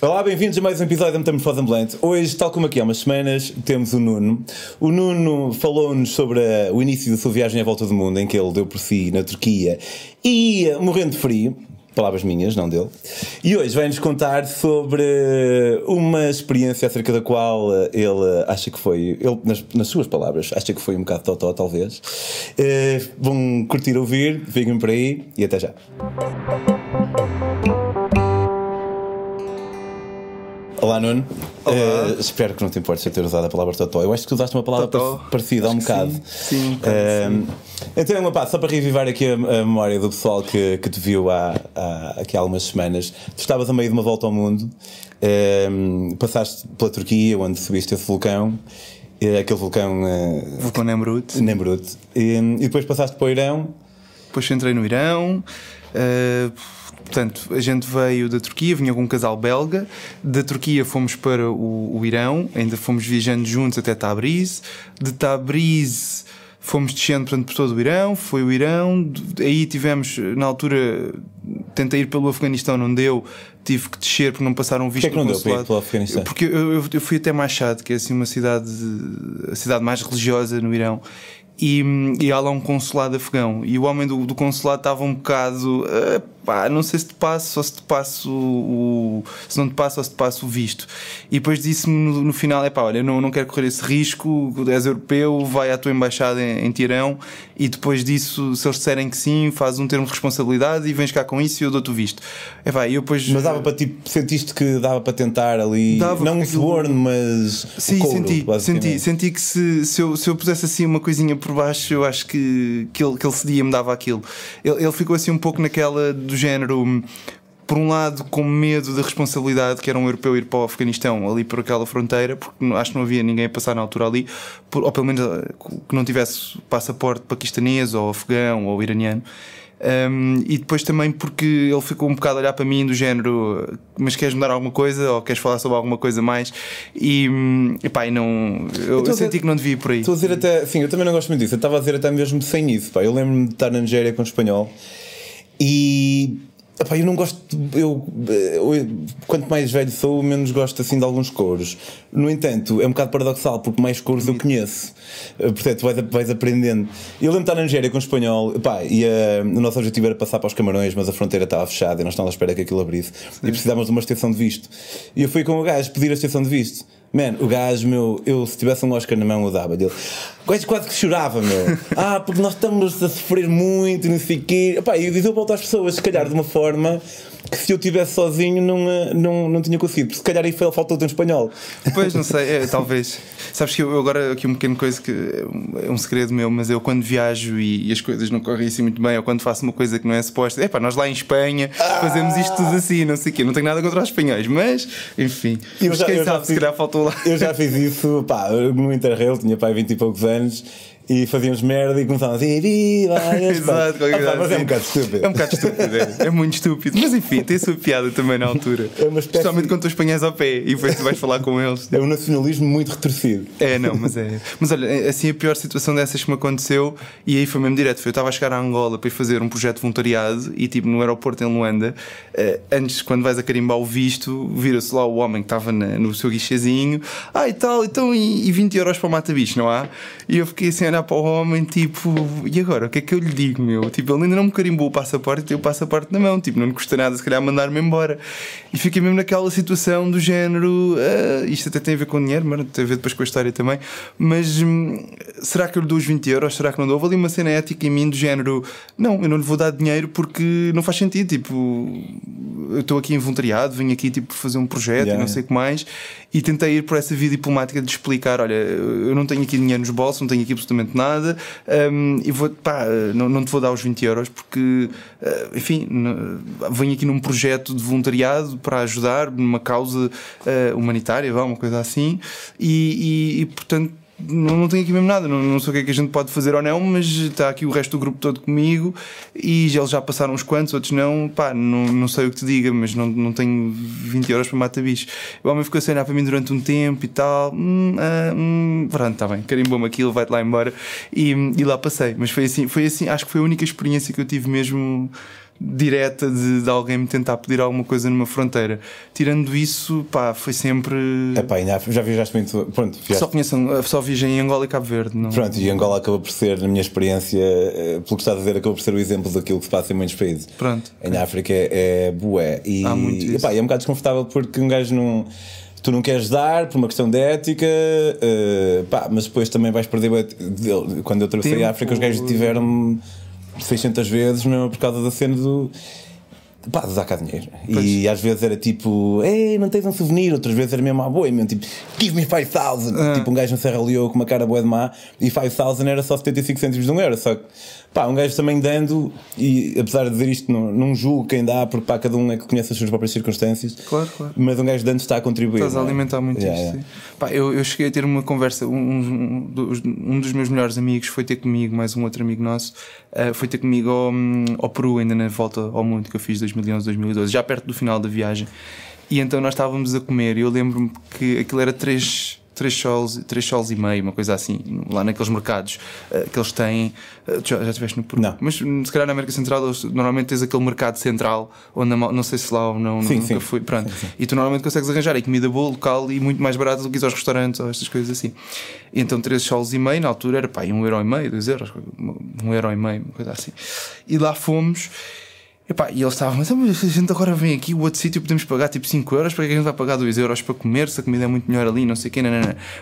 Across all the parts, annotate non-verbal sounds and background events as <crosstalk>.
Olá, bem-vindos a mais um episódio da Metamorfose Ambulante. Hoje, tal como aqui há umas semanas, temos o Nuno. O Nuno falou-nos sobre a, o início da sua viagem à volta do mundo, em que ele deu por si na Turquia e morrendo de frio. Palavras minhas, não dele. E hoje vai-nos contar sobre uma experiência acerca da qual ele acha que foi, ele, nas, nas suas palavras, acha que foi um bocado totó, talvez. Uh, vão curtir ouvir, fiquem por aí e até já. Olá, Nuno. Olá. Uh, espero que não te importes eu ter usado a palavra totó. Eu acho que tu usaste uma palavra Totó. parecida há um Acho que bocado. sim. Sim, um bocado, Uh, Então, uma pá, só para revivar aqui a, a memória do pessoal que, que te viu há, há, aqui há algumas semanas, tu estavas a meio de uma volta ao mundo, uh, passaste pela Turquia, onde subiste esse vulcão, uh, aquele vulcão uh, Vulcão Nemrut. Nemrut, e, e depois passaste para o Irão. Depois entrei no Irão. eh, portanto, a gente veio da Turquia, vinha com um casal belga. Da Turquia fomos para o, o Irão, ainda fomos viajando juntos até Tabriz. De Tabriz fomos descendo portanto, por todo o Irão. Foi o Irão. Aí tivemos, na altura, tentei ir pelo Afeganistão, não deu. Tive que descer porque não passaram visto Porquê que não deu para ir pelo Afeganistão? Porque eu, eu, eu fui até Mashhad, que é assim uma cidade, a cidade mais religiosa no Irão. E, e há lá um consulado afegão. E o homem do, do consulado estava um bocado. "Ah, pá, não sei se te passo ou se te passo o. se não te passo ou se te passo o visto. E depois disse-me no, no final: é pá, olha, não, não quero correr esse risco. És europeu, vai à tua embaixada em, em Tirão. E depois disso, se eles disserem que sim, faz um termo de responsabilidade e vens cá com isso e eu dou-te o visto. É pá, eu depois. Mas dava para tipo, sentiste que dava para tentar ali, Dava, não um suborno, mas. Sim, couro, senti, senti, senti que se, se, eu, se eu pusesse assim uma coisinha por baixo, eu acho que, que, ele, que ele cedia me dava aquilo. Ele, ele ficou assim um pouco naquela do género. hum, Por um lado, com medo da responsabilidade que era um europeu ir para o Afeganistão, ali por aquela fronteira, porque acho que não havia ninguém a passar na altura ali, por- ou pelo menos eh, que não tivesse passaporte paquistanês, ou afegão, ou iraniano. Um, e depois também porque ele ficou um bocado a olhar para mim do género mas queres mudar alguma coisa ou queres falar sobre alguma coisa mais e, hum, epá, e não eu, estou eu dizer- senti que não devia ir por aí Estou a dizer até, sim, eu também não gosto muito disso. Eu estava a dizer até mesmo sem isso. Pá. Eu lembro-me de estar na Nigéria com espanhol e epá, eu não gosto. Eu, eu- quanto mais velho sou, menos gosto assim de alguns couros. No entanto, é um bocado paradoxal porque mais couros eu conheço. Eh, Portanto, vais, vais aprendendo. Eu lembro de estar na Nigéria com espanhol epá, e eh, o nosso objetivo era passar para os Camarões, mas a fronteira estava fechada e nós estávamos à espera que aquilo abrisse e precisávamos de uma extensão de visto. E eu fui com o gajo pedir a extensão de visto. Man, o gajo, meu, eu se tivesse um Oscar na mão, eu dava dele. O gajo quase que chorava, meu. <laughs> Ah, porque nós estamos a sofrer muito não sei o quê. Epá, e eu volto às pessoas, se calhar de uma forma que se eu estivesse sozinho não, eh, não, não tinha conseguido. Se calhar aí foi- faltou-te um espanhol. Pois, não sei, é, talvez. Sabes que eu eu agora aqui um pequeno coisa que é um- segredo meu, mas eu quando viajo e, e as coisas não correm assim muito bem, ou quando faço uma coisa que não é suposta, é pá, nós lá em Espanha fazemos isto tudo assim, não sei o quê, não tenho nada contra os espanhóis, mas enfim, Eu mas já- quem sabe se fiz- calhar faltou lá. Eu já fiz isso, pá, no Interrail, tinha pai 20 e poucos anos. E fazíamos merda e começávamos a viva a Espanha." Exato, Ah, pá, Mas é um assim. bocado estúpido. É um bocado estúpido, é, é muito estúpido. Mas enfim, tem a sua piada também na altura. É uma espécie- Especialmente quando tu espanhas ao pé e depois tu vais falar com eles. É um nacionalismo muito retorcido. É, não, mas é. Mas olha, é, assim a pior situação dessas que me aconteceu, e aí foi mesmo direto. Foi, eu estava a chegar a Angola para ir fazer um projeto de voluntariado e, tipo, no aeroporto em Luanda, eh, antes, quando vais a carimbar o visto, vira-se lá o homem que estava no seu guichezinho, ah, e tal, então, e, e 20 euros para o mata-bicho, não há? E eu fiquei assim olhar para o homem, tipo, e agora? O que é que eu lhe digo, meu? Tipo, ele ainda não me carimbou o passaporte tem o passaporte na mão, tipo, não lhe custa nada, se calhar, mandar-me embora. E fiquei mesmo naquela situação do género, ah, isto até tem a ver com dinheiro, mas tem a ver depois com a história também, mas hum, será que eu lhe dou os 20 euros? Será que não dou? Houve ali uma cena ética em mim do género, não, eu não lhe vou dar dinheiro porque não faz sentido, tipo, eu estou aqui em voluntariado, vim aqui tipo fazer um projeto Yeah, e não yeah. sei o que mais, e tentei ir por essa via diplomática de explicar: olha, eu não tenho aqui dinheiro nos bolsos, não tenho aqui absolutamente nada, hum, e vou, pá, não, não te vou dar os 20 euros porque, eh, enfim, venho aqui num projeto de voluntariado para ajudar numa causa eh, humanitária, vá, uma coisa assim, e, e- e, portanto. Não, não tenho aqui mesmo nada, não, não sei o que é que a gente pode fazer ou não, mas está aqui o resto do grupo todo comigo e eles já passaram uns quantos, outros não. Pá, não, não sei o que te diga, mas não, não tenho 20 euros para matar bicho. O homem ficou a olhar para mim durante um tempo e tal. Hum, ah, hum, pronto, está bem, carimbou-me aquilo, vai-te lá embora. E, e lá passei. Mas foi assim, foi assim, acho que foi a única experiência que eu tive mesmo direta de, de, alguém me tentar pedir alguma coisa numa fronteira. Tirando isso, pá, foi sempre. Já viajaste muito. Pronto, viajaste... Só conheço, só viajei em Angola e Cabo Verde. Não... Pronto, e Angola acaba por ser, na minha experiência, eh, pelo que estás a dizer, acaba por ser o exemplo daquilo que se passa em muitos países. Pronto. Em África é, é bué. E, Há muito isso. Epá, é um bocado desconfortável porque um gajo não tu não queres dar por uma questão de ética, uh, pá, mas depois também vais perder. Quando eu atravessei a África, os gajos tiveram 600 vezes, mesmo por causa da cena do. Pá, dar cá dinheiro. Pois. E às vezes era tipo, ei, não tens um souvenir, outras vezes era mesmo à boa, mesmo tipo, give me 5000. Ah. Tipo, um gajo no Serra Leoa com uma cara boa de má e 5000 era só 75 cêntimos de um euro. Só que Pá, um gajo também dando, e apesar de dizer isto, não, não julgo quem dá, porque pá, cada um é que conhece as suas próprias circunstâncias. Claro, claro. Mas um gajo dando está a contribuir. Estás a é? alimentar muito yeah, isto. Yeah. Pá, eu, eu cheguei a ter uma conversa, um, um, um, dos meus melhores amigos foi ter comigo, mais um outro amigo nosso, uh, foi ter comigo ao, ao Peru, ainda na volta ao mundo que eu fiz 2011, 2012, já perto do final da viagem. E então nós estávamos a comer e eu lembro-me que aquilo era três três sols, três sols e meio, uma coisa assim, lá naqueles mercados uh, que eles têm. Uh, já, já estiveste no Peru? Não. Mas hum, se calhar na América Central, eles, normalmente tens aquele mercado central, onde não sei se lá ou não, sim, nunca sim. fui. Pronto. Sim. E tu normalmente consegues arranjar aí comida boa, local e muito mais barata do que ir aos restaurantes ou estas coisas assim. E então três sols e meio, na altura era pá, um euro e meio, dois euros, um euro e meio, uma coisa assim. E lá fomos. Epá, e eles estavam, mas a gente agora vem aqui, o outro sítio podemos pagar tipo 5 euros, para que a gente vai pagar 2 euros para comer, se a comida é muito melhor ali, não sei o quê, não.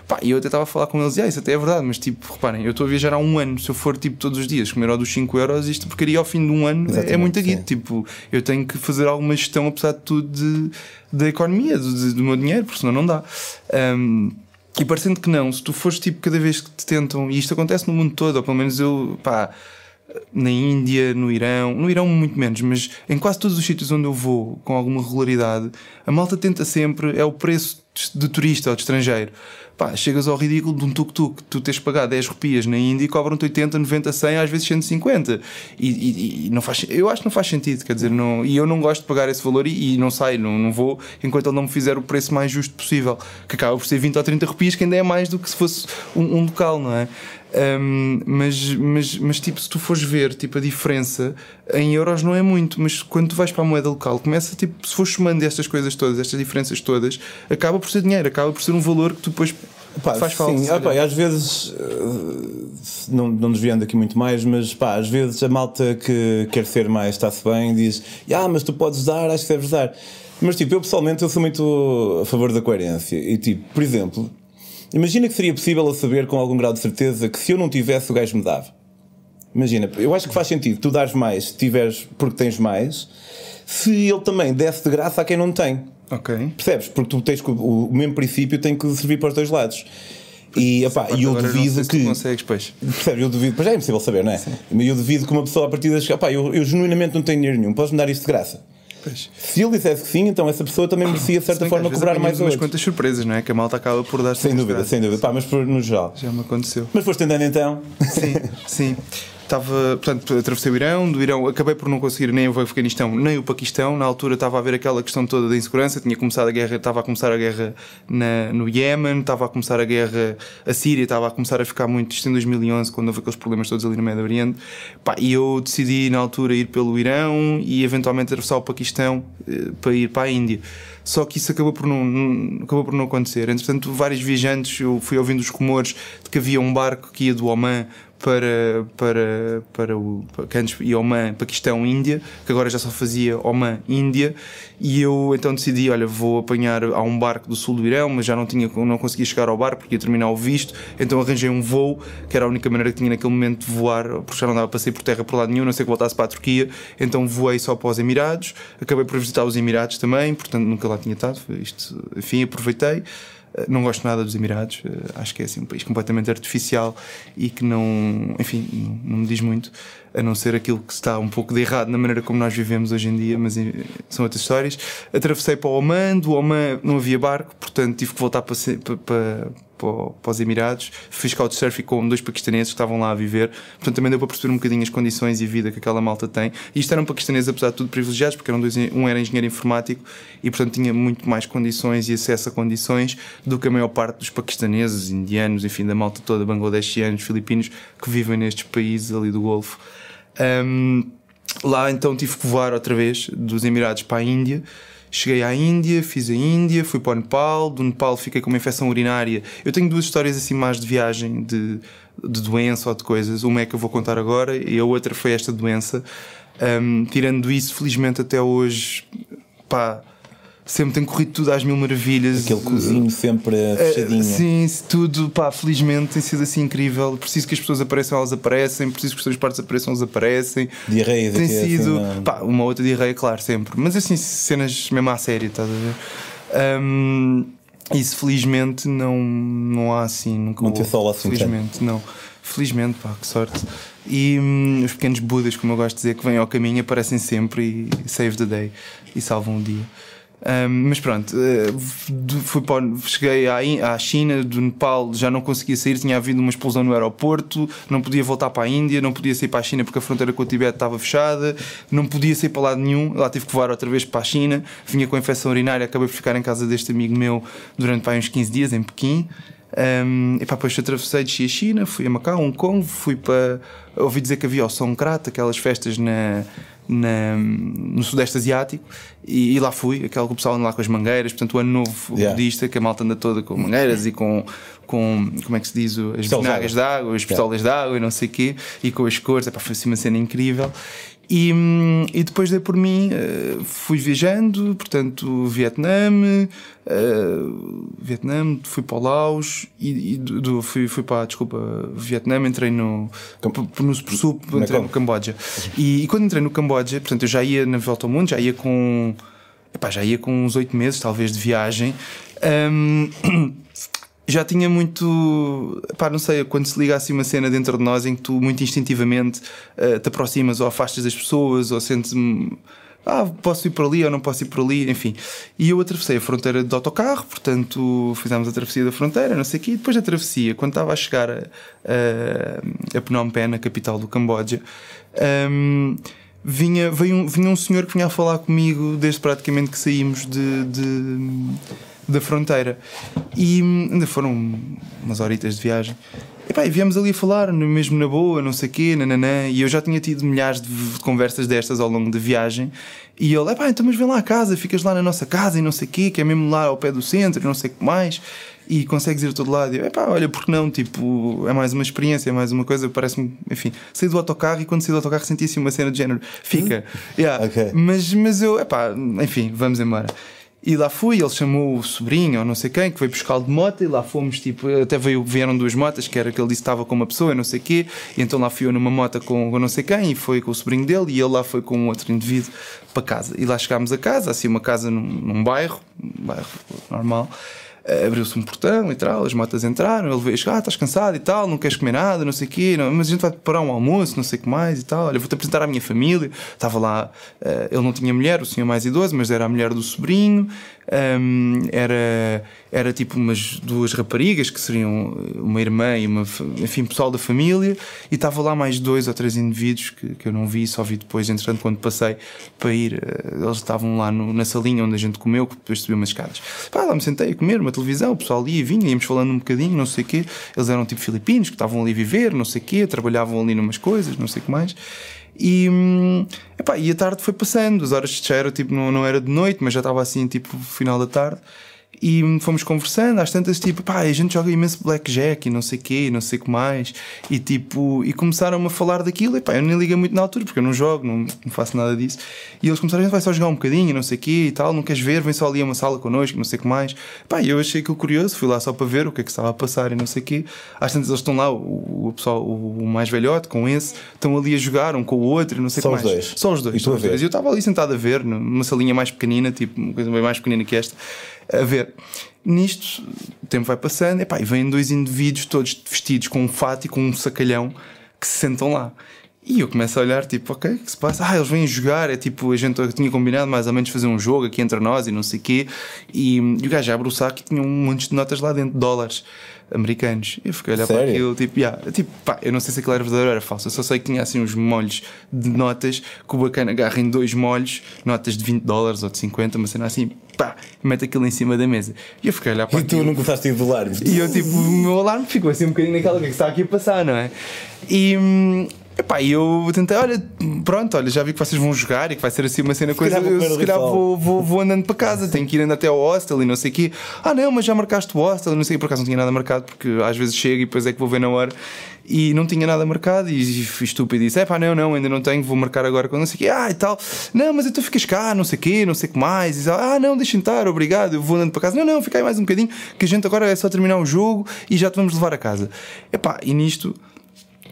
Pá, e eu até estava a falar com eles, e ah, isso até é verdade, mas tipo, reparem, eu estou a viajar há um ano, se eu for tipo todos os dias comer ao dos 5 euros, isto porcaria ao fim de um ano Exatamente, é muito guito, tipo, eu tenho que fazer alguma gestão, apesar de tudo, de, da economia, do, do meu dinheiro, porque senão não dá. Um, e parecendo que não, se tu fores tipo cada vez que te tentam, e isto acontece no mundo todo, ou pelo menos eu, pá na Índia, no Irão, no Irão muito menos, mas em quase todos os sítios onde eu vou com alguma regularidade, a malta tenta sempre, é o preço de turista ou de estrangeiro. Pá, chegas ao ridículo de um tuk-tuk, tu tens pagar 10 rupias na Índia e cobram-te 80, 90, 100, às vezes 150. E, e, e, não faz, eu acho que não faz sentido, quer dizer, não, e eu não gosto de pagar esse valor e, e não saio, não, não vou enquanto ele não me fizer o preço mais justo possível, que acaba por ser 20 ou 30 rupias, que ainda é mais do que se fosse um, um local, não é? Um, mas, mas, mas tipo, se tu fores ver tipo, a diferença em euros não é muito, mas quando tu vais para a moeda local, começa tipo, se fores somando estas coisas todas, estas diferenças todas, acaba por ser dinheiro, acaba por ser um valor que tu depois Pá, faz falta. Sim, opa, às vezes, não, não desviando aqui muito mais, mas pá, às vezes a malta que quer ser mais está-se bem diz: Ah, mas tu podes dar, acho que deves dar. Mas tipo, eu pessoalmente eu sou muito a favor da coerência. E tipo, por exemplo, Imagina que seria possível eu saber com algum grau de certeza que se eu não tivesse o gajo me dava. Imagina, eu acho que faz sentido tu dares mais se tiveres porque tens mais, se ele também desse de graça a quem não tem. Ok. Percebes? Porque tu tens que, o mesmo princípio tem que servir para os dois lados. E epá, eu duvido que. consegues, pois. Percebes? Eu duvido, pois é impossível saber, não é? Mas eu duvido que uma pessoa a partir das. Epá, eu, eu genuinamente não tenho dinheiro nenhum, podes-me dar isto de graça. Pois. Se ele dissesse que sim, então essa pessoa também merecia de certa forma cobrar mais umas quantas surpresas, não é? Que a malta acaba por dar Sem dúvida, sem dúvida. Pá, mas por, no geral. Já me aconteceu. Mas foste entendendo então? Sim, <laughs> sim estava, portanto, atravessei o Irão, do Irão acabei por não conseguir nem o Afeganistão nem o Paquistão. Na altura estava a haver aquela questão toda da insegurança, tinha começado a guerra, estava a começar a guerra na, no Iémen, estava a começar a guerra, a Síria estava a começar a ficar muito, isto em 2011, quando houve aqueles problemas todos ali no Médio Oriente. Pá, e eu decidi na altura ir pelo Irão e eventualmente atravessar o Paquistão eh, para ir para a Índia. Só que isso acabou por não, não, acabou por não acontecer. Entretanto, vários viajantes, eu fui ouvindo os rumores de que havia um barco que ia do Oman para, para, para o que antes ia Oman, Paquistão, Índia, que agora já só fazia Oman, Índia, e eu então decidi, olha, vou apanhar a um barco do sul do Irão, mas já não tinha, não conseguia chegar ao barco porque ia terminar o visto, então arranjei um voo, que era a única maneira que tinha naquele momento de voar, porque já não dava para sair por terra por lado nenhum, não sei que voltasse para a Turquia, então voei só para os Emirados, acabei por visitar os Emirados também, portanto nunca lá tinha estado, isto, enfim, aproveitei. Eh, não gosto nada dos Emirados, eh, acho que é assim, um país completamente artificial e que não, enfim, não, me diz muito, a não ser aquilo que está um pouco de errado na maneira como nós vivemos hoje em dia, mas eh, são outras histórias. Atravessei para o Oman, do Oman não havia barco, portanto tive que voltar para, para, para, para os Emirados, fiz couchsurfing com dois paquistaneses que estavam lá a viver, portanto também deu para perceber um bocadinho as condições e a vida que aquela malta tem. E isto eram paquistaneses, apesar de tudo, privilegiados, porque eram dois, um era engenheiro informático e, portanto, tinha muito mais condições e acesso a condições do que a maior parte dos paquistaneses, indianos, enfim, da malta toda, bangladeshianos, filipinos, que vivem nestes países ali do Golfo. Um, lá então tive que voar outra vez dos Emirados para a Índia. Cheguei à Índia, fiz a Índia, fui para o Nepal. Do Nepal fiquei com uma infecção urinária. Eu tenho duas histórias assim mais de viagem, de, de doença ou de coisas. Uma é que eu vou contar agora e a outra foi esta doença. Um, tirando isso, felizmente até hoje, pá, sempre tem corrido tudo às mil maravilhas. Aquele cozinho sempre fechadinho. Uh, sim, tudo, pá, felizmente tem sido assim incrível. Preciso que as pessoas apareçam, elas aparecem. Preciso que os transportes apareçam, eles aparecem. Diarreia, Tem sido, assim, pá, uma outra diarreia, claro, sempre. Mas assim, cenas mesmo à sério, estás a ver? Um, isso felizmente não, não há assim, nunca Não te assola assim Felizmente, não. Felizmente, pá, que sorte. E hum, os pequenos Budas, como eu gosto de dizer, que vêm ao caminho, aparecem sempre e save the day e salvam o dia. Um, mas pronto, uh, fui para, cheguei à, China, do Nepal, já não conseguia sair, tinha havido uma explosão no aeroporto, não podia voltar para a Índia, não podia sair para a China porque a fronteira com o Tibete estava fechada, não podia sair para lado nenhum, lá tive que voar outra vez para a China, vinha com infecção urinária, acabei por ficar em casa deste amigo meu durante pá, uns 15 dias em Pequim. Um, e pá, depois atravessei de a China, fui a Macau, Hong Kong, fui para. Ouvi dizer que havia o Songkrat, aquelas festas na, na, no Sudeste Asiático, e, e, lá fui, aquele que o pessoal anda lá com as mangueiras, portanto, o ano novo yeah. budista, que a malta anda toda com mangueiras e com, com como é que se diz, as vinagres de água, as pistolas yeah. de água e não sei o quê, e com as cores, é, pá, foi assim uma cena incrível. E, e depois dei por mim, uh, fui viajando, portanto, Vietnã, uh, Vietnã, fui para o Laos e, e do, fui, fui para, desculpa, Vietnã, entrei no, no Super Sup, entrei no Camboja. E, e, quando entrei no Camboja, portanto, eu já ia na volta ao mundo, já ia com, epá, já ia com uns oito meses, talvez, de viagem. Um, já tinha muito. Pá, não sei, quando se liga assim uma cena dentro de nós em que tu muito instintivamente uh, te aproximas ou afastas das pessoas ou sentes. Ah, posso ir por ali ou não posso ir por ali, enfim. E eu atravessei a fronteira de autocarro, portanto fizemos a travessia da fronteira, não sei o quê. E depois da travessia, quando estava a chegar a, a, a Phnom Penh, a capital do Camboja, um, vinha, veio um, vinha um senhor que vinha a falar comigo desde praticamente que saímos de, de da fronteira. E ainda foram umas horitas de viagem. E pá, e viemos ali a falar, mesmo na boa, não sei o quê, nananã, e eu já tinha tido milhares de conversas destas ao longo da viagem. E ele, pá, então mas vem lá a casa, ficas lá na nossa casa e não sei o quê, que é mesmo lá ao pé do centro, não sei o que mais, e consegues ir a todo lado. E eu, pá, olha, porque não? Tipo, é mais uma experiência, é mais uma coisa, parece-me, enfim, saí do autocarro e quando saí do autocarro senti assim uma cena de género, fica, hum? yeah. okay. mas, mas eu, é pá, enfim, vamos embora. E lá fui, ele chamou o sobrinho ou não sei quem, que veio buscar de moto, e lá fomos, tipo, até veio, vieram duas motas, que era que ele disse que estava com uma pessoa, não sei quê, e então lá fui eu numa moto com, com não sei quem, e foi com o sobrinho dele, e ele lá foi com um outro indivíduo para casa. E lá chegámos a casa, assim, uma casa num, num bairro, um bairro normal, abriu-se um portão e tal, as motas entraram, ele veio, ah, estás cansado e tal, não queres comer nada, não sei o quê, não, mas a gente vai preparar um almoço, não sei o que mais e tal, olha, vou-te apresentar à minha família, estava lá, uh, ele não tinha mulher, o senhor mais idoso, mas era a mulher do sobrinho, um, era, era tipo umas duas raparigas que seriam uma irmã e uma, enfim, pessoal da família, e estava lá mais dois ou três indivíduos que, que eu não vi, só vi depois, entretanto, quando passei para ir, uh, eles estavam lá no, na salinha onde a gente comeu, que depois subiu umas escadas. Pá, lá me sentei a comer uma televisão, o pessoal ali vinha, íamos falando um bocadinho, não sei o quê, eles eram tipo filipinos que estavam ali a viver, não sei o quê, trabalhavam ali numas coisas, não sei o que mais. E, epá, e a tarde foi passando, as horas de cheiro, tipo, não, não era de noite, mas já estava assim, tipo, final da tarde. E fomos conversando, às tantas, tipo, pá, a gente joga imenso blackjack e não sei o quê, não sei o que mais. E tipo, e começaram a falar daquilo. E pá, eu nem liguei muito na altura, porque eu não jogo, não, não faço nada disso. E eles começaram, a gente vai só jogar um bocadinho, não sei o quê e tal, não queres ver, vem só ali a uma sala connosco, não sei o que mais. Pá, eu achei aquilo curioso, fui lá só para ver o que é que estava a passar e não sei o quê. Às tantas, eles estão lá, o, o pessoal, o, mais velhote com esse, estão ali a jogar um com o outro e não sei o que mais. Dois. Só os dois. E só os dois. E eu estava ali sentado a ver, numa salinha mais pequenina, tipo, uma coisa bem mais pequenina que esta a ver. Nisto, o tempo vai passando epá, e vêm dois indivíduos todos vestidos com um fato e com um sacalhão que se sentam lá. E eu começo a olhar, tipo, ok, o que se passa? Ah, eles vêm jogar, é tipo, a gente tinha combinado mais ou menos fazer um jogo aqui entre nós e não sei o quê. E, e o gajo abre o saco e tinha um monte de notas lá dentro, dólares americanos. Eu fiquei a olhar Sério? para aquilo, tipo, yeah, tipo, pá, eu não sei se aquilo era verdadeiro ou era falso. Eu só sei que tinha assim uns molhos de notas que o bacana agarra em dois molhos, notas de 20 dólares ou de 50, uma cena assim, pá, mete aquilo em cima da mesa. E eu fiquei a olhar para E aquilo. tu não começaste a alarme? E eu, tipo, o meu alarme ficou assim um bocadinho naquela que está aqui a passar, não é? E. Epá, e eu tentei, olha, pronto, olha, já vi que vocês vão jogar e que vai ser assim uma cena coisa. calhar Eu, se calhar vou, vou, vou andando para casa, tenho que ir andando até ao hostel e não sei o quê. Ah, não, mas já marcaste o hostel, não sei por acaso não tinha nada marcado, porque às vezes chego e depois é que vou ver na hora. E não tinha nada marcado e fui estúpido e disse: é pá, não, não, ainda não tenho, vou marcar agora com não sei o quê. Ah, e tal, não, mas então ficas cá, não sei o quê, não sei o que mais. E ah, não, deixem estar, obrigado, eu vou andando para casa. Não, não, fica aí mais um bocadinho, que a gente agora é só terminar o jogo e já te vamos levar a casa. Epá, e nisto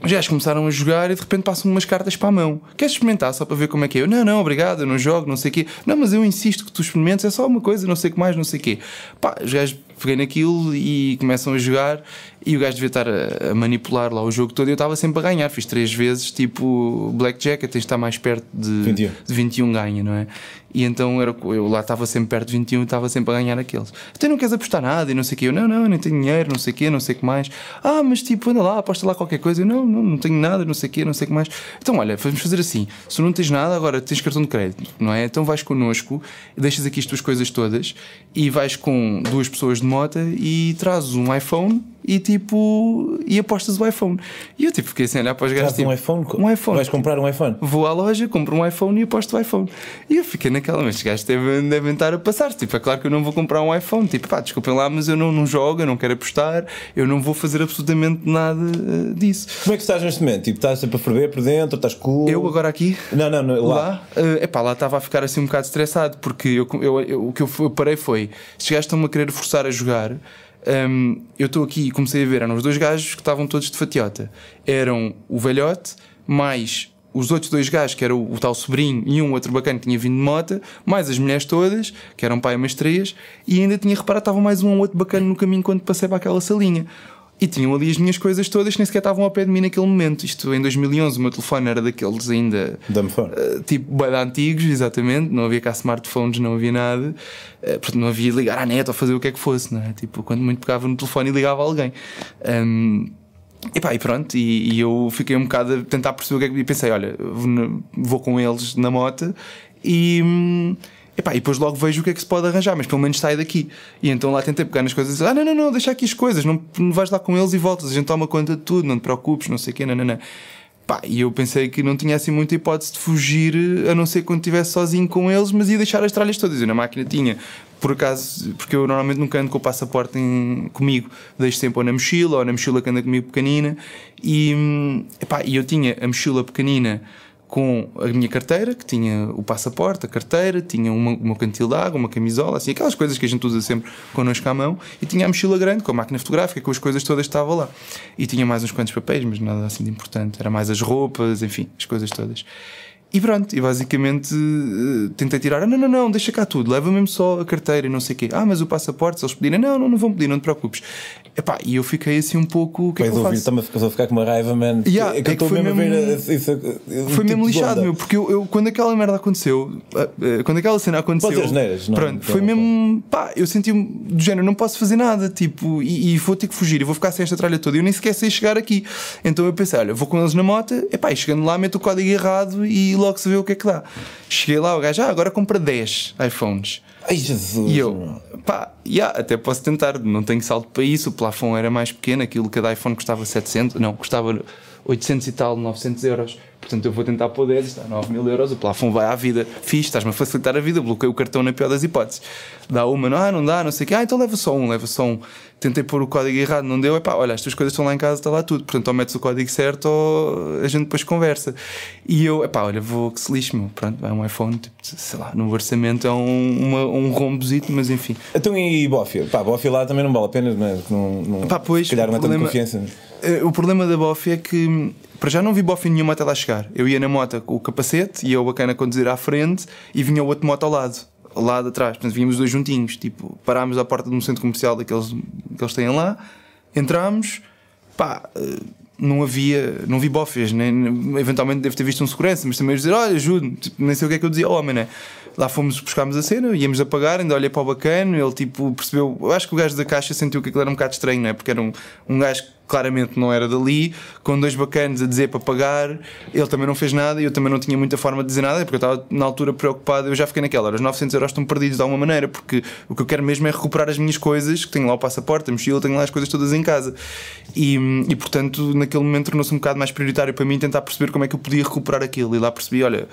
os gajos começaram a jogar e de repente passam umas cartas para a mão. Queres experimentar só para ver como é que é? Eu, não, não, obrigado, eu não jogo, não sei o quê. Não, mas eu insisto que tu experimentes, é só uma coisa, não sei o que mais, não sei o quê. Pá, os gajos peguei naquilo e começam a jogar e o gajo devia estar a, manipular lá o jogo todo e eu estava sempre a ganhar. Fiz três vezes, tipo Blackjack, de estar mais perto de 21. de 21 ganha, não é? E então era, eu lá estava sempre perto de 21 e estava sempre a ganhar aqueles. Então não queres apostar nada e não sei o quê. Eu, não, não, eu nem tenho dinheiro, não sei o quê, não sei o que mais. Ah, mas tipo, anda lá, aposta lá qualquer coisa. Eu, não, não, não tenho nada, não sei o quê, não sei o que mais. Então olha, vamos fazer assim. Se tu não tens nada, agora tens cartão de crédito, não é? Então vais connosco, deixas aqui as tuas coisas todas e vais com duas pessoas de moto e trazes um iPhone e tipo, e apostas o iPhone. E eu tipo, fiquei assim a olhar para os gajos. Tipo, um iPhone? Um iPhone. Vais comprar um iPhone? Vou à loja, compro um iPhone e aposto o iPhone. E eu fiquei naquela, mas estes gajos devem, devem estar a passar. Tipo, é claro que eu não vou comprar um iPhone. Tipo, pá, desculpem lá, mas eu não, não jogo, eu não quero apostar, eu não vou fazer absolutamente nada eh, disso. Como é que estás neste momento? Tipo, estás sempre a ferver por dentro, estás cool? Eu agora aqui, Não, não, não lá. é epá, lá estava a ficar assim um bocado estressado, porque eu, eu- eu- o que eu, eu parei foi: estes gajos estão-me a querer forçar a jogar. hum, eu estou aqui e comecei a ver, eram os dois gajos que estavam todos de fatiota. Eram o velhote, mais os outros dois gajos, que era o, o tal sobrinho e um outro bacana que tinha vindo de moto, mais as mulheres todas, que eram pai e umas três, e ainda tinha reparado, estava mais um ou outro bacana no caminho quando passei para aquela salinha. E tinham ali as minhas coisas todas que nem sequer estavam ao pé de mim naquele momento. Isto em 2011, o meu telefone era daqueles ainda fora. Uh, tipo bué de antigos, exatamente, não havia cá smartphones, não havia nada, uh, portanto não havia ligar à net ou fazer o que é que fosse, não é? Tipo, quando muito pegava no telefone e ligava a alguém. Um, e pá, e pronto, e, e eu fiquei um bocado a tentar perceber o que é que. E pensei, olha, vou, com eles na moto e. hum, Epá, e depois logo vejo o que é que se pode arranjar, mas pelo menos sai daqui. E então lá tentei pegar nas coisas e dizer: Ah, não, não, não, deixa aqui as coisas, não, não vais lá com eles e voltas, a gente toma conta de tudo, não te preocupes, não sei o quê, não, não, não. Pá, e eu pensei que não tinha assim muita hipótese de fugir, a não ser quando estivesse sozinho com eles, mas ia deixar as tralhas todas. Eu na máquina tinha, por acaso, porque eu normalmente nunca ando com o passaporte em- comigo, deixo sempre ou na mochila ou na mochila que anda comigo pequenina. E, epá, eu tinha a mochila pequenina com a minha carteira, que tinha o passaporte, a carteira, tinha uma, uma cantil de água, uma camisola, assim, aquelas coisas que a gente usa sempre connosco à mão, e tinha a mochila grande com a máquina fotográfica, com as coisas todas estava lá. E tinha mais uns quantos papéis, mas nada assim de importante. Era mais as roupas, enfim, as coisas todas. E pronto, e basicamente eh, tentei tirar, ah, não, não, não, deixa cá tudo, leva mesmo só a carteira e não sei o quê. Ah, mas o passaporte, se eles pedirem, não, não, não vão pedir, não te preocupes. Epá, e eu fiquei assim um pouco, o que é Vais que eu faço? estou-me a ficar- estou a ficar com uma raiva, man. Yeah, é que é que foi mesmo a isso- Foi tipo mesmo lixado, meu, porque eu, eu- quando aquela merda aconteceu, ah, ah, quando aquela cena aconteceu, Pode asneiras, não- pronto, não- foi mesmo, pá, eu senti do género, não posso fazer nada, tipo, e, e vou ter que fugir, e vou ficar sem esta tralha toda, e eu nem sequer sei chegar aqui. Então eu pensei, olha, vou com eles na moto, epá, e chegando lá, meto o código errado e logo se vê o que é que dá. Cheguei lá, o gajo, ah, agora compra 10 iPhones. Ai Jesus. E eu, pá, yeah, até posso tentar, não tenho salto para isso. O plafond era mais pequeno, aquilo cada iPhone custava 700, não, custava 800 e tal, 900 euros. Portanto, eu vou tentar pôr 10, está 9 mil euros. O plafond vai à vida, fixe, estás-me a facilitar a vida. Bloqueei o cartão na pior das hipóteses. Dá uma, não, ah, não dá, não sei o quê, ah, então leva só um, leva só um. Tentei pôr o código errado, não deu, é pá, olha, as tuas coisas estão lá em casa, está lá tudo. Portanto, ou metes o código certo ou a gente depois conversa. E eu, é pá, olha, vou que se lixe, meu. Pronto, vai um iPhone, tipo, sei lá, no orçamento é um, uma, um rombozito, mas enfim. Então e Bófia? Pá, Bófia lá também não vale a pena, não é? Não, não, Pá, pois, se calhar não é problema- confiança. Eh, O problema da Bofi é que para já não vi Bofi nenhuma até lá chegar. Eu ia na moto com o capacete e eu bacana conduzir à frente e vinha o outro moto ao lado, ao lado atrás. Portanto, vínhamos os dois juntinhos. Tipo, parámos à porta de um centro comercial daqueles que eles têm lá, entramos, pá. eh, Não havia, não vi bofes, nem, eventualmente devo ter visto um segurança, mas também dizer: Olha, ajude-me, tipo, nem sei o que é que eu dizia ao homem, né? Lá fomos, buscámos a cena, íamos a pagar, ainda olhei para o bacana, ele tipo percebeu. Eu acho que o gajo da caixa sentiu que aquilo era um bocado estranho, não é? Porque era um, um gajo claramente não era dali, com dois bacanos a dizer para pagar, ele também não fez nada e eu também não tinha muita forma de dizer nada, porque eu estava na altura preocupado, eu já fiquei naquela, os 900 euros estão perdidos de alguma maneira, porque o que eu quero mesmo é recuperar as minhas coisas, que tenho lá o passaporte, a mochila, tenho lá as coisas todas em casa. E, e portanto, naquele momento tornou-se um bocado mais prioritário para mim tentar perceber como é que eu podia recuperar aquilo. E lá percebi, olha,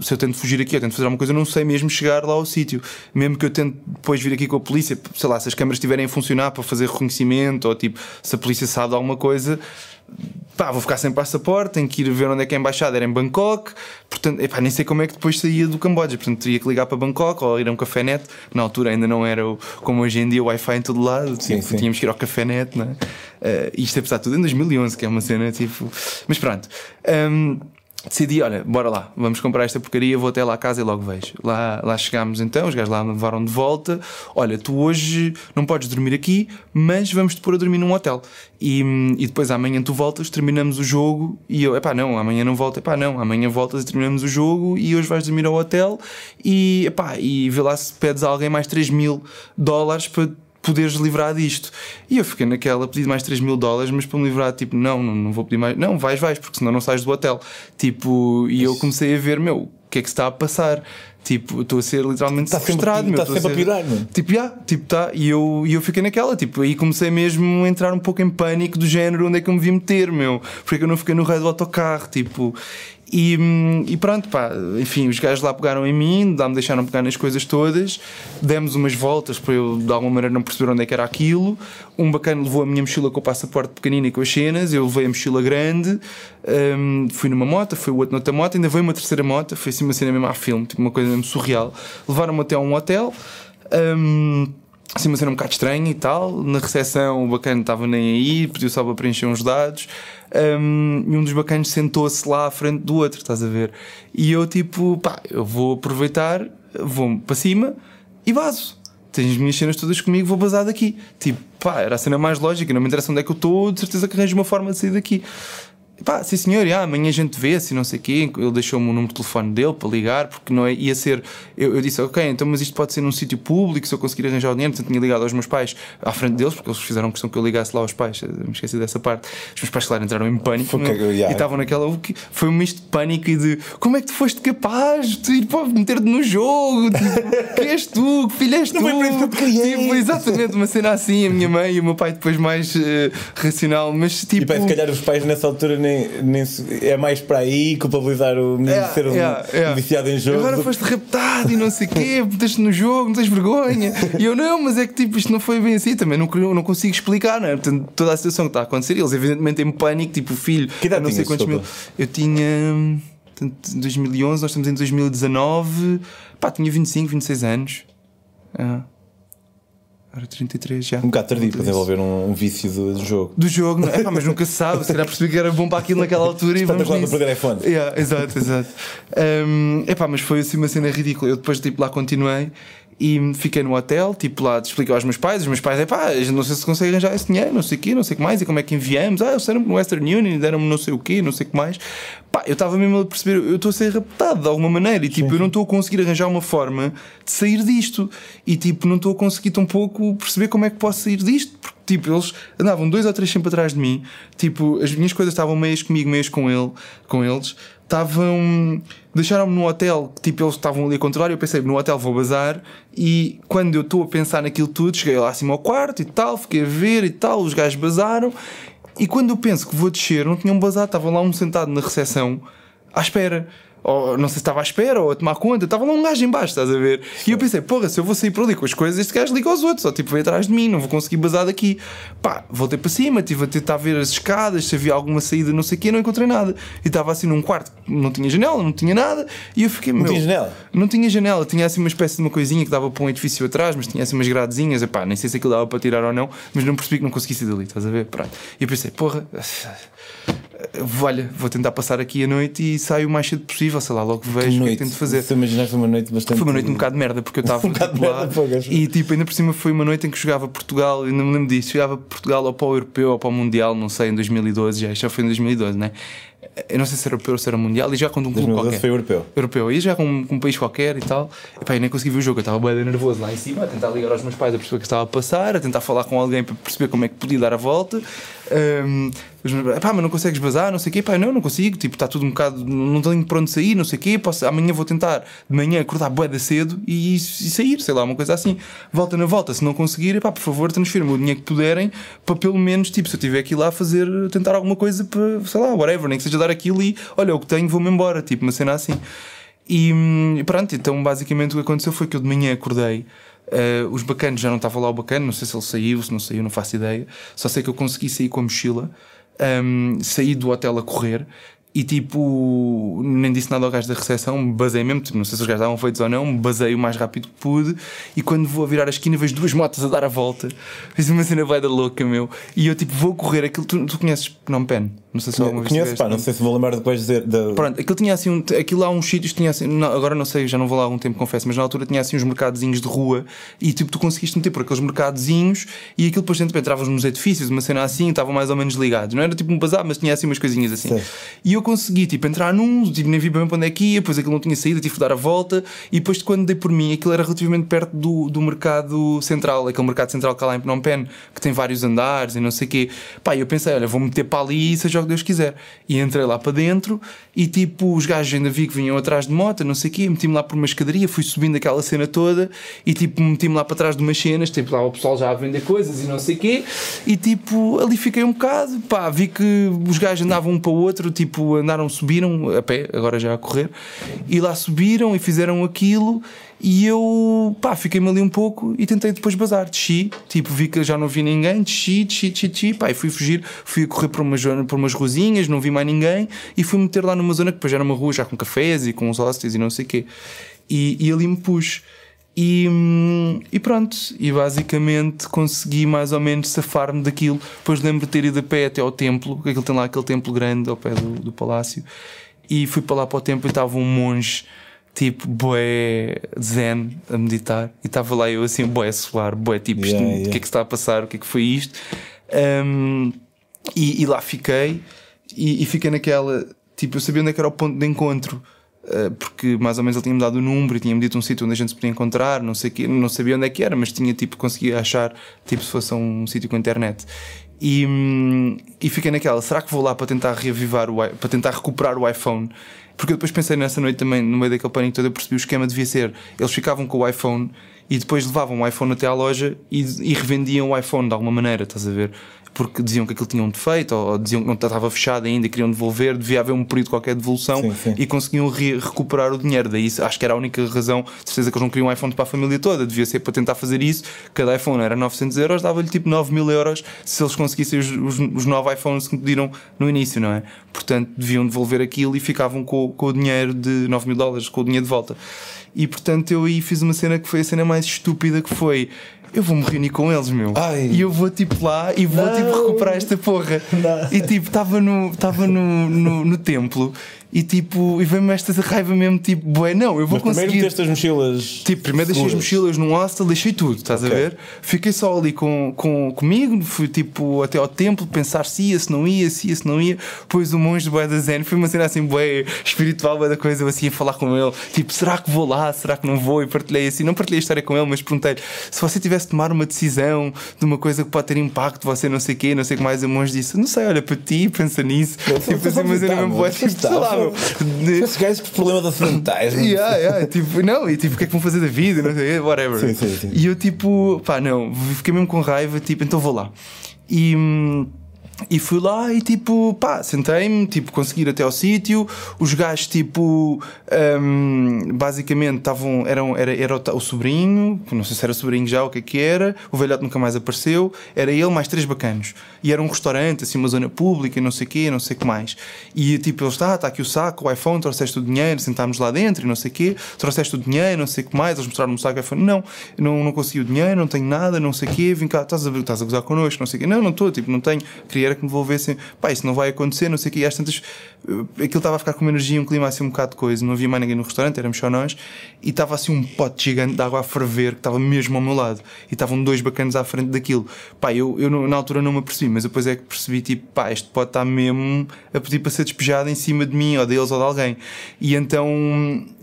se eu tento fugir aqui, eu tento fazer alguma coisa, eu não sei mesmo chegar lá ao sítio. Mesmo que eu tente depois vir aqui com a polícia, sei lá, se as câmaras estiverem a funcionar para fazer reconhecimento, ou tipo, se a polícia sabe de alguma coisa, pá, vou ficar sem passaporte, tenho que ir ver onde é que é a embaixada, era em Bangkok, portanto, epá, nem sei como é que depois saía do Camboja, portanto, teria que ligar para Bangkok ou ir a um café net, na altura ainda não era como hoje em dia o Wi-Fi em todo lado, Sim, tipo, sim. tínhamos que ir ao café net, não é? Uh, isto apesar de tudo em 2011, que é uma cena tipo. Mas pronto. Um, decidi, olha, bora lá, vamos comprar esta porcaria, vou até lá à casa e logo vejo. Lá, lá chegámos então, os gajos lá me levaram de volta. Olha, tu hoje não podes dormir aqui, mas vamos-te pôr a dormir num hotel. E, e depois amanhã tu voltas, terminamos o jogo e eu, epá, não, amanhã não volto, epá, não, amanhã voltas e terminamos o jogo e hoje vais dormir ao hotel e, epá, e vê lá se pedes a alguém mais 3 mil dólares para poderes livrar disto. E eu fiquei naquela, pedi mais 3 mil dólares, mas para me livrar, tipo, não, não, não vou pedir mais. Não, vais, vais, porque senão não sais do hotel. Tipo, e eu comecei a ver, meu, o que é que se está a passar? Tipo, estou a ser literalmente Está sempre- sequestrado, meu. está estou sempre a ser- pirar, meu. Tipo, já, tipo, tá. E eu, e eu fiquei naquela, tipo, aí comecei mesmo a entrar um pouco em pânico do género onde é que eu me vi meter, meu. Porque é que eu não fiquei no raio do autocarro, tipo. E, e pronto, pá, enfim, os gajos lá pegaram em mim, me deixaram pegar nas coisas todas, demos umas voltas para eu de alguma maneira não perceber onde é que era aquilo. Um bacana levou a minha mochila com o passaporte pequenino e com as cenas, eu levei a mochila grande, hum, fui numa moto, foi o outro noutra moto, ainda veio uma terceira moto, foi assim uma cena mesmo a filme, tipo uma coisa mesmo surreal. Levaram-me até a um hotel. hum, assim uma cena um bocado estranha e tal. Na recepção o bacana estava nem aí, pediu só para preencher uns dados. Um, e um dos bacanos sentou-se lá à frente do outro, estás a ver? E eu tipo, pá, eu vou aproveitar, vou para cima e vazo. Tenho as minhas cenas todas comigo, vou bazar daqui. Tipo, pá, era a cena mais lógica, não me interessa onde é que eu estou, de certeza que arranjo uma forma de sair daqui. Pá, sim senhor, ah, amanhã a gente vê se não sei o quê. Ele deixou-me o número de telefone dele para ligar, porque não é, ia ser. Eu, eu disse, ok, então, mas isto pode ser num sítio público, se eu conseguir arranjar o dinheiro. Portanto, tinha ligado aos meus pais à frente deles, porque eles fizeram questão que eu ligasse lá aos pais. Eu me esqueci dessa parte. Os meus pais, claro, entraram em pânico que- yeah. e estavam naquela. que- Foi um misto de pânico e de como é que tu foste capaz de ir para meter-te no jogo? Tipo, <laughs> quem és tu? Que filho és tu? Não que. Tipo, exatamente, uma cena assim. A minha mãe e o meu pai, depois mais eh, racional, mas tipo. E pá, se calhar os pais nessa altura nem, nem se- é mais para aí culpabilizar o menino Yeah, de ser um, yeah, yeah. viciado em jogo. Agora foste raptado e não sei o quê, <laughs> meteste no jogo, não tens vergonha. E eu não, mas é que tipo, isto não foi bem assim, também não, não consigo explicar, não é? Portanto, toda a situação que está a acontecer, eles evidentemente em pânico, tipo, o filho, Que não sei quantos mil. Eu tinha. Portanto, em 2011, nós estamos em 2019, pá, tinha 25, 26 anos. Ah. Era 33 já. Um bocado tardio para desenvolver um, um vício do, do jogo. Do jogo, não é? Epá, mas nunca se sabe. Se calhar percebi que era bom para aquilo naquela altura e vamos nisso. perder iPhone. Yeah, exato, exato. Um, epá, mas foi assim uma cena ridícula. Eu depois tipo, lá continuei e fiquei no hotel, tipo lá explicar aos meus pais. Os meus pais, a gente não sei se consegue arranjar esse dinheiro, não sei o quê, não sei o que mais, e como é que enviamos. Ah, eles deram-me no Western Union, deram-me não sei o quê, não sei o que mais. Pá, eu estava mesmo a perceber, eu estou a ser raptado de alguma maneira e tipo, eu não estou a conseguir arranjar uma forma de sair disto. E tipo, não estou a conseguir tão pouco perceber como é que posso sair disto. Porque tipo, eles andavam dois ou três sempre atrás de mim. Tipo, as minhas coisas estavam meias comigo, meias com ele, com eles. Estavam. Deixaram-me no hotel, que tipo, eles estavam ali a controlar. Eu pensei, no hotel vou bazar. E quando eu estou a pensar naquilo tudo, cheguei lá acima ao quarto e tal, fiquei a ver e tal, os gajos bazaram. E quando eu penso que vou descer, não tinham bazado, estavam lá um sentado na recepção à espera. Ou não sei se estava à espera ou a tomar conta, estava lá um gajo em baixo, estás a ver? E eu pensei, porra, se eu vou sair por ali com as coisas, este gajo liga aos outros, ou tipo, veio atrás de mim, não vou conseguir bazar daqui. Pá, voltei para cima, estive a tentar ver as escadas, se havia alguma saída, não sei o quê, não encontrei nada. E estava assim num quarto, não tinha janela, não tinha nada, e eu fiquei, Não meu. tinha janela? Não tinha janela, tinha assim uma espécie de uma coisinha que dava para um edifício atrás, mas tinha assim umas gradezinhas, epá, nem sei se aquilo dava para tirar ou não, mas não percebi que não consegui sair dali, estás a ver? Pronto. E eu pensei, porra, olha, vou tentar passar aqui a noite e saio o mais cedo possível, sei lá, logo vejo o que é que tento fazer. Se imaginar foi uma noite bastante. Foi uma noite um bocado de merda, porque eu <laughs> estava Um tipo, lá merda, e tipo, ainda por cima foi uma noite em que jogava Portugal, ainda me lembro disso, jogava Portugal ou para o Europeu ou para o Mundial, não sei, em 2012, já, já foi em 2012, né? Eu não sei se era europeu ou se era mundial, e já com um clube 2012 qualquer. foi europeu. Europeu. E já com, com um país qualquer e tal. E pá, eu nem consegui ver o jogo, eu estava bem nervoso lá em cima, a tentar ligar aos meus pais a perceber o que estava a passar, a tentar falar com alguém para perceber como é que podia dar a volta. Um, pá, mas não consegues bazar, não sei o quê, pá, não, não consigo, tipo, está tudo um bocado, não tenho para onde sair, não sei o quê, posso, amanhã vou tentar de manhã acordar bué cedo e, e sair, sei lá, uma coisa assim. Volta na volta, se não conseguir, pá, por favor, transfiram o dinheiro que puderem para pelo menos, tipo, se eu tiver que ir lá fazer, tentar alguma coisa para, sei lá, whatever, nem que seja dar aquilo e, olha, o que tenho, vou-me embora, tipo, uma cena assim. E hum, e pronto, então basicamente o que aconteceu foi que eu de manhã acordei. Eh, os bacanos já não estava lá o bacana, não sei se ele saiu, se não saiu, não faço ideia. Só sei que eu consegui sair com a mochila, hum, saí do hotel a correr e tipo, nem disse nada ao gajo da recepção, basei mesmo, tipo, não sei se os gajos estavam feitos ou não, me basei o mais rápido que pude e quando vou a virar a esquina vejo duas motos a dar a volta. Fiz uma cena vai da louca, meu. E eu tipo, vou correr aquilo, tu, tu conheces Phnom Penh? Não sei se alguma vez Conheço, pá, não sei se vou lembrar depois de dizer. Da... Pronto, aquilo tinha assim, um, aquilo há uns sítios tinha assim, não, agora não sei, já não vou lá há algum tempo, confesso, mas na altura tinha assim uns mercadozinhos de rua e tipo tu conseguiste meter por aqueles mercadozinhos e aquilo depois dentro entravas nos edifícios, uma cena assim, estavam mais ou menos ligados, não era tipo um bazar, mas tinha assim umas coisinhas assim. Sim. E eu consegui tipo entrar num, tipo, nem vi bem para onde é que ia, depois aquilo não tinha saído, tive que dar a volta e depois de quando dei por mim, aquilo era relativamente perto do, do mercado central, aquele mercado central que há lá em Phnom Penh, que tem vários andares e não sei o quê. Pá, eu pensei, olha, vou meter para ali e seja o que Deus quiser. E entrei lá para dentro e tipo, os gajos ainda vi que vinham atrás de moto, não sei o quê, meti-me lá por uma escadaria, fui subindo aquela cena toda e tipo, meti-me lá para trás de umas cenas, tipo, lá o pessoal já a vender coisas e não sei o quê, e tipo, ali fiquei um bocado, pá, vi que os gajos andavam um para o outro, tipo, andaram, subiram a pé, agora já a correr, e lá subiram e fizeram aquilo. E eu, pá, fiquei-me ali um pouco e tentei depois bazar. Desci, tipo, vi que já não vi ninguém, desci, desci, desci, desci, pá, e fui fugir, fui correr por umas, por umas ruazinhas, não vi mais ninguém, e fui meter lá numa zona que depois era uma rua já com cafés e com uns hostels e não sei o quê. E, e ali me pus. E, e pronto, e basicamente consegui mais ou menos safar-me daquilo. Depois lembro de ter ido a pé até ao templo, que tem lá aquele templo grande ao pé do, do palácio. E fui para lá para o templo e estava um monge, tipo, boé zen, a meditar. E estava lá eu assim, boé suar, boé tipo, isto, Yeah, o que é que se está a passar, o que é que foi isto? Hum, e, e lá fiquei, e, e fiquei naquela, tipo, eu sabia onde é que era o ponto de encontro. Uh, porque mais ou menos ele tinha-me dado o número e tinha-me dito um sítio onde a gente se podia encontrar, não sei o quê, não sabia onde é que era, mas tinha tipo, conseguia achar tipo se fosse um sítio com internet. E, hum, e fiquei naquela, será que vou lá para tentar reavivar o para tentar recuperar o iPhone? Porque eu depois pensei nessa noite também, no meio daquele pânico todo, eu percebi o esquema devia ser, eles ficavam com o iPhone e depois levavam o iPhone até à loja e, e revendiam o iPhone de alguma maneira, estás a ver? Porque diziam que aquilo tinha um defeito, ou diziam que não estava fechado ainda e queriam devolver, devia haver um período qualquer de devolução Sim, sim. e conseguiam re- recuperar o dinheiro. Daí acho que era a única razão, de certeza que eles não queriam um iPhone para a família toda, devia ser para tentar fazer isso. Cada iPhone era 900 euros, dava-lhe tipo 9 mil euros se eles conseguissem os, os, os 9 iPhones que pediram no início, não é? Portanto, deviam devolver aquilo e ficavam com, com o dinheiro de 9 mil dólares, com o dinheiro de volta. E portanto, eu aí fiz uma cena que foi a cena mais estúpida que foi. Eu vou me reunir com eles, meu. Ai. E eu vou tipo lá e vou tipo Não. recuperar esta porra. Não. E tipo, estava no, tava no, no, no templo e tipo, e veio-me esta raiva mesmo, tipo, bué, não, eu vou Mas primeiro conseguir. meteste as mochilas. Tipo, primeiro deixei as seguras. mochilas num hostel, deixei tudo, estás Ok. a ver? Fiquei só ali com, com, comigo, fui tipo até ao templo pensar se ia, se não ia, se ia, se não ia. Depois o monge Boé da Zen foi uma cena assim, bué espiritual, bué da coisa, eu assim a falar com ele, tipo, será que vou lá, será que não vou? E partilhei assim, não partilhei a história com ele, mas perguntei-lhe se você tivesse de tomar uma decisão de uma coisa que pode ter impacto, você não sei o quê, não sei o que mais. O monge disse, não sei, olha para ti, pensa nisso. Tipo, assim, uma cena mesmo bué, tipo, sei lá, meu. Esses gajos problema de acidentais. Yeah, yeah, tipo, não, e tipo, o que é que vão fazer da vida? Não sei, whatever. Sim, sim, sim. E eu, tipo, pá, não, fiquei mesmo com raiva, tipo, então vou lá. E. E fui lá e tipo, pá, sentei-me, tipo, consegui ir até ao sítio. Os gajos, tipo, hum, basicamente estavam, eram, era, era o, o sobrinho, não sei se era sobrinho já, o que é que era. O velhote nunca mais apareceu. Era ele mais três bacanos. E era um restaurante, assim, uma zona pública, não sei o quê, não sei o que mais. E tipo, eles, está, está aqui o saco, o iPhone, trouxeste o dinheiro, sentámos lá dentro e não sei o quê, trouxeste o dinheiro, não sei o que mais. Eles mostraram-me o saco, o iPhone, não, não, não consegui o dinheiro, não tenho nada, não sei o quê, vim cá, estás a, estás a gozar connosco, não sei o quê. Não, não estou, tipo, não tenho, queria era que me devolvessem, pá, isso não vai acontecer, não sei o que, e às tantas, eh, aquilo estava a ficar com uma energia, um clima assim um bocado de coisa, não havia mais ninguém no restaurante, éramos só nós, e estava assim um pote gigante de água a ferver que estava mesmo ao meu lado, e estavam dois bacanas à frente daquilo. Pá, eu, eu na altura não me apercebi, mas depois é que percebi, tipo, pá, este pote está mesmo a pedir para ser despejado em cima de mim, ou deles, ou de alguém. E então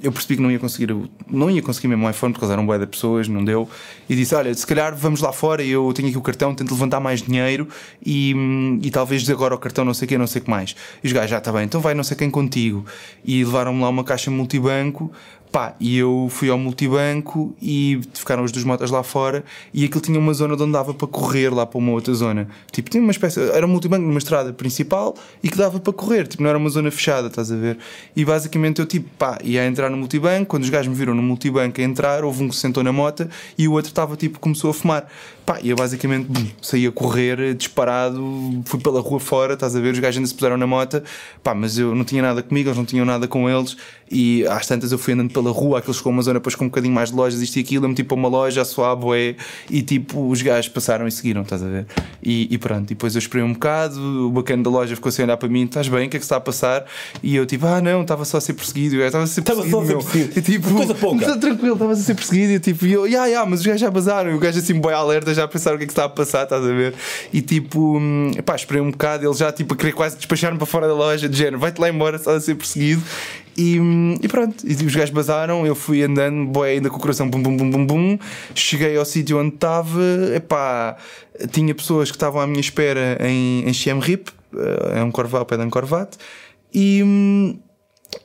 eu percebi que não ia conseguir, não ia conseguir mesmo o iPhone, porque eles eram boé de pessoas, não deu, e disse, olha, se calhar vamos lá fora, eu tenho aqui o cartão, tento levantar mais dinheiro, e, e talvez agora o cartão não sei o que, não sei o que mais. E os gajos, já está bem, então vai não sei quem contigo. E levaram-me lá uma caixa multibanco, Pá, e eu fui ao multibanco e ficaram as duas motas lá fora e aquilo tinha uma zona onde dava para correr lá para uma outra zona. Tipo, tinha uma espécie, era um multibanco numa estrada principal e que dava para correr, tipo, não era uma zona fechada, estás a ver? E basicamente eu, tipo, pá, ia entrar no multibanco, quando os gajos me viram no multibanco a entrar, houve um que se sentou na moto e o outro estava, tipo, começou a fumar. Pá, e eu basicamente bum, saí a correr, disparado, fui pela rua fora, estás a ver? Os gajos ainda se puseram na moto, pá, mas eu não tinha nada comigo, eles não tinham nada com eles e às tantas eu fui andando pela rua, aqueles com uma zona depois com um bocadinho mais de lojas, isto e aquilo, eu tipo uma loja, a sua boé, e tipo os gajos passaram e seguiram, estás a ver? E, e pronto, e depois eu esperei um bocado, o bacana da loja ficou a olhar para mim, estás bem, o que é que está a passar? E eu tipo, ah não, estava só a ser perseguido, eu estava a ser perseguido. Estava só a ser perseguido. E, tipo, Coisa pouca. tranquilo, estava a ser perseguido, e tipo, e eu, ya, ya, mas os gajos já basaram, e o gajo assim, boi alerta, já a pensar o que é que está a passar, estás a ver? E tipo, hum, pá, esperei um bocado, ele já tipo a querer quase despachar-me para fora da loja, de género, vai-te lá embora, estás a ser perseguido. E, e, pronto, e os gajos basaram, eu fui andando, boé, ainda com o coração bum bum bum bum bum. Cheguei ao sítio onde estava, epá, tinha pessoas que estavam à minha espera em, em Siem Reap, é um corvado, pé de um corvado, e.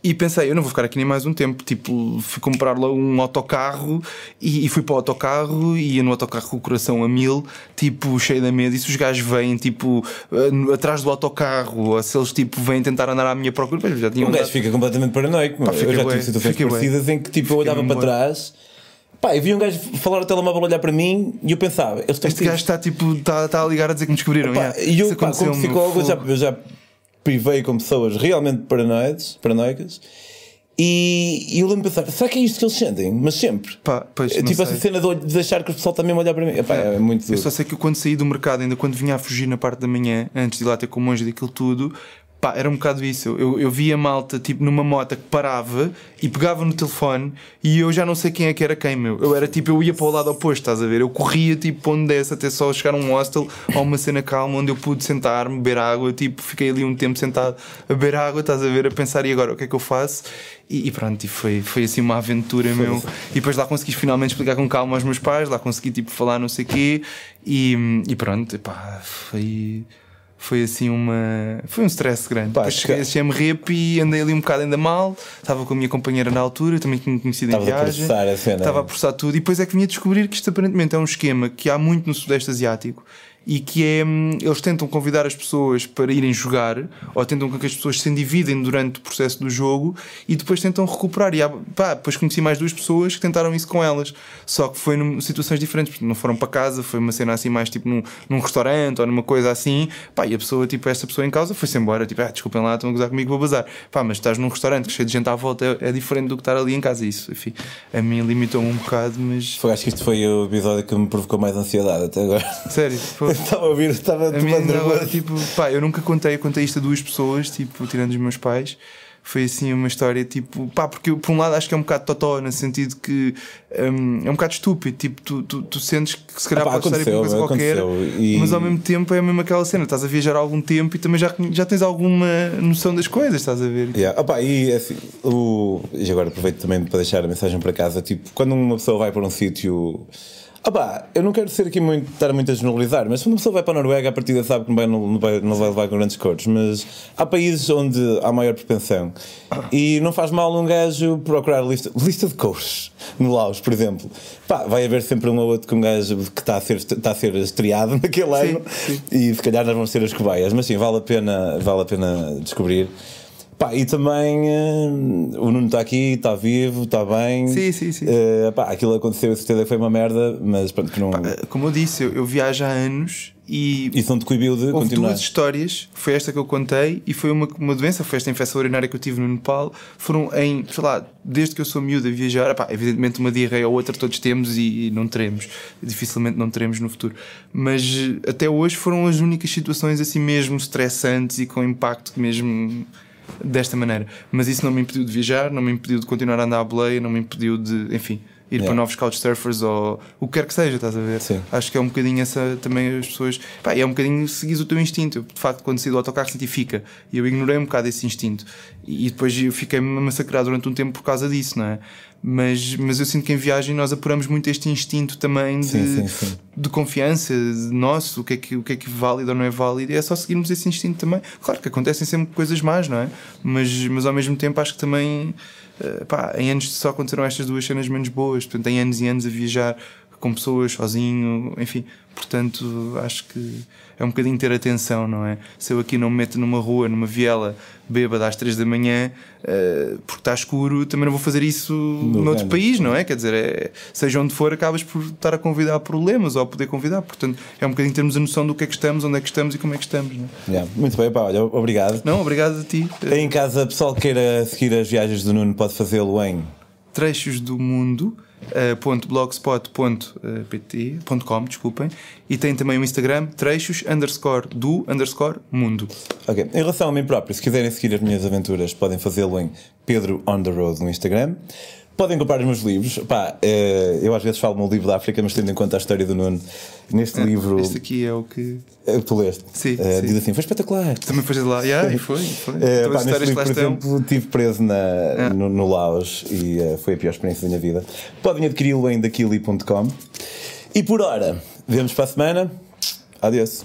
E pensei, eu não vou ficar aqui nem mais um tempo. Tipo, fui comprar lá um autocarro e, e fui para o autocarro e ia no autocarro com o coração a mil, tipo, cheio de medo. E se os gajos vêm, tipo, uh, atrás do autocarro, ou se eles, tipo, vêm tentar andar à minha procura, pois já tinham. Um gajo fica completamente paranoico. Pá, eu já tive situações parecidas em que, tipo, eu olhava para trás. Pá, eu vi um gajo falar no telemóvel olhar para mim e eu pensava, este gajo está tipo, está, está a ligar a dizer que me descobriram. Pá, yeah. E eu, pá, como psicólogo, já, eu já privei com pessoas realmente paranoides, paranoicas. E, e eu lembro de pensar, será que é isto que eles sentem? Mas sempre. Pá, pois, tipo sei. essa cena de, de achar que o pessoal a olhar para mim. Epá, é, é muito duro. Eu só sei que eu, quando saí do mercado, ainda quando vinha a fugir na parte da manhã, antes de ir lá ter com o monge daquilo tudo, Pá, era um bocado isso. Eu, eu via malta tipo numa moto que parava e pegava no telefone e eu já não sei quem é que era quem, meu. Eu era tipo, eu ia para o lado oposto, estás a ver? Eu corria tipo onde desse até só chegar a um hostel ou uma cena calma onde eu pude sentar-me, beber água. Tipo, fiquei ali um tempo sentado a beber água, estás a ver? A pensar, e agora o que é que eu faço? E, e pronto, e foi, foi assim uma aventura, meu. Assim. E depois lá consegui finalmente explicar com calma aos meus pais, lá consegui tipo falar não sei o quê e, e pronto, pá, foi foi assim uma. Foi um stress grande. Pá, Depois cheguei a CM e andei ali um bocado ainda mal. Estava com a minha companheira na altura, também tinha conhecido em viagem. A a cena. Estava a processar tudo. E depois é que vinha descobrir que isto aparentemente é um esquema que há muito no Sudeste Asiático e que é hum, eles tentam convidar as pessoas para irem jogar ou tentam que as pessoas se endividem durante o processo do jogo e depois tentam recuperar. E há, pá, depois conheci mais duas pessoas que tentaram isso com elas. Só que foi em situações diferentes não foram para casa, foi uma cena assim mais tipo num, num restaurante ou numa coisa assim. Pá, e a pessoa, tipo essa pessoa em causa foi-se embora, tipo, ah, desculpem lá estão a gozar comigo, vou bazar, pá, mas estás num restaurante cheio de gente à volta, é, é diferente do que estar ali em casa. Isso, enfim, a mim limitou-me um bocado, mas foi, acho que isto foi o episódio que me provocou mais ansiedade até agora. Sério, <laughs> foi estava a ouvir, estava a mim não, tipo, pá, eu nunca contei, eu contei isto a duas pessoas, tipo, tirando os meus pais. Foi assim uma história tipo, pá, porque por um lado acho que é um bocado totó, no sentido que um, é um bocado estúpido. Tipo, tu, tu, tu sentes que se calhar ah, pá, pode estar em coisa qualquer, e... mas ao mesmo tempo é mesmo aquela cena. Estás a viajar há algum tempo e também já, já tens alguma noção das coisas, estás a ver? Yeah. Opa, e, assim, o... e agora aproveito também para deixar a mensagem para casa. Tipo, quando uma pessoa vai para um sítio Opa, eu não quero ser aqui muito, estar muito a generalizar, mas quando uma pessoa vai para a Noruega, a partida sabe que não vai, não vai, não vai levar com grandes cores, mas há países onde há maior propensão e não faz mal um gajo procurar lista, lista de cores no Laos, por exemplo. Pá, vai haver sempre um ou outro com um gajo que está a ser, está a ser estreado naquele sim, ano sim. e se calhar nós vamos ser as cobaias, mas sim, vale a pena, vale a pena descobrir. Pá, e também uh, o Nuno está aqui, está vivo, está bem. Sim, sim, sim. Uh, pá, aquilo aconteceu, a certeza que foi uma merda, mas pronto, que não. Pá, como eu disse, eu, eu, viajo há anos e Isso não te coibiu de Houve continuar. duas histórias, foi esta que eu contei e foi uma, uma doença, foi esta infecção urinária que eu tive no Nepal. Foram em, sei lá, desde que eu sou miúdo a viajar, epá, evidentemente uma diarreia ou outra todos temos e, e não teremos, dificilmente não teremos no futuro. Mas eh, até hoje foram as únicas situações assim mesmo estressantes e com impacto mesmo desta maneira. Mas isso não me impediu de viajar, não me impediu de continuar a andar à boleia, não me impediu de, enfim. Ir Yeah. para novos couchsurfers ou o que quer que seja, estás a ver? Sim. Acho que é um bocadinho essa também as pessoas. Pá, é um bocadinho seguir o teu instinto. Eu, de facto, quando saí do autocarro, senti fica. E eu ignorei um bocado esse instinto. E, e depois eu fiquei massacrado durante um tempo por causa disso, não é? Mas, mas eu sinto que em viagem nós apuramos muito este instinto também de, Sim, sim, sim. de confiança, de nosso, o que, é que, o que é que é válido ou não é válido. E é só seguirmos esse instinto também. Claro que acontecem sempre coisas más, não é? Mas, mas ao mesmo tempo acho que também. Eh, pá, em anos só aconteceram estas duas cenas menos boas. Portanto, em anos e anos a viajar com pessoas, sozinho, enfim. Portanto, acho que é um bocadinho ter atenção, não é? Se eu aqui não me meto numa rua, numa viela, bêbada às 3 da manhã, eh, porque está escuro, também não vou fazer isso noutro género. país, não é? Quer dizer, é, seja onde for, acabas por estar a convidar problemas ou a poder convidar. Portanto, é um bocadinho termos a noção do que é que estamos, onde é que estamos e como é que estamos, não é? Yeah. Muito bem, pá, olha, obrigado. Não, obrigado a ti. Em casa, pessoal que queira seguir as viagens do Nuno, pode fazê-lo em. trechos do mundo eh, ponto blogspot.pt ponto com, desculpem e tem também o Instagram trechos underscore do underscore mundo Ok. Em relação a mim próprio, se quiserem seguir as minhas aventuras, podem fazê-lo em Pedro on the Road no Instagram. Podem comprar os meus livros. Pá, eh, eu às vezes falo no livro da África, mas tendo em conta a história do Nuno, neste livro. este aqui é o que eh, Tu leste? Sim, Eh, sim. Diz assim: foi espetacular. também foi de lá <laughs> yeah, e foi, foi. Então, pá, neste livro, por exemplo, estive preso na, no, no Laos e eh, foi a pior experiência da minha vida. Podem adquiri-lo em daquili.com. E por hora, vemos para a semana. Adeus.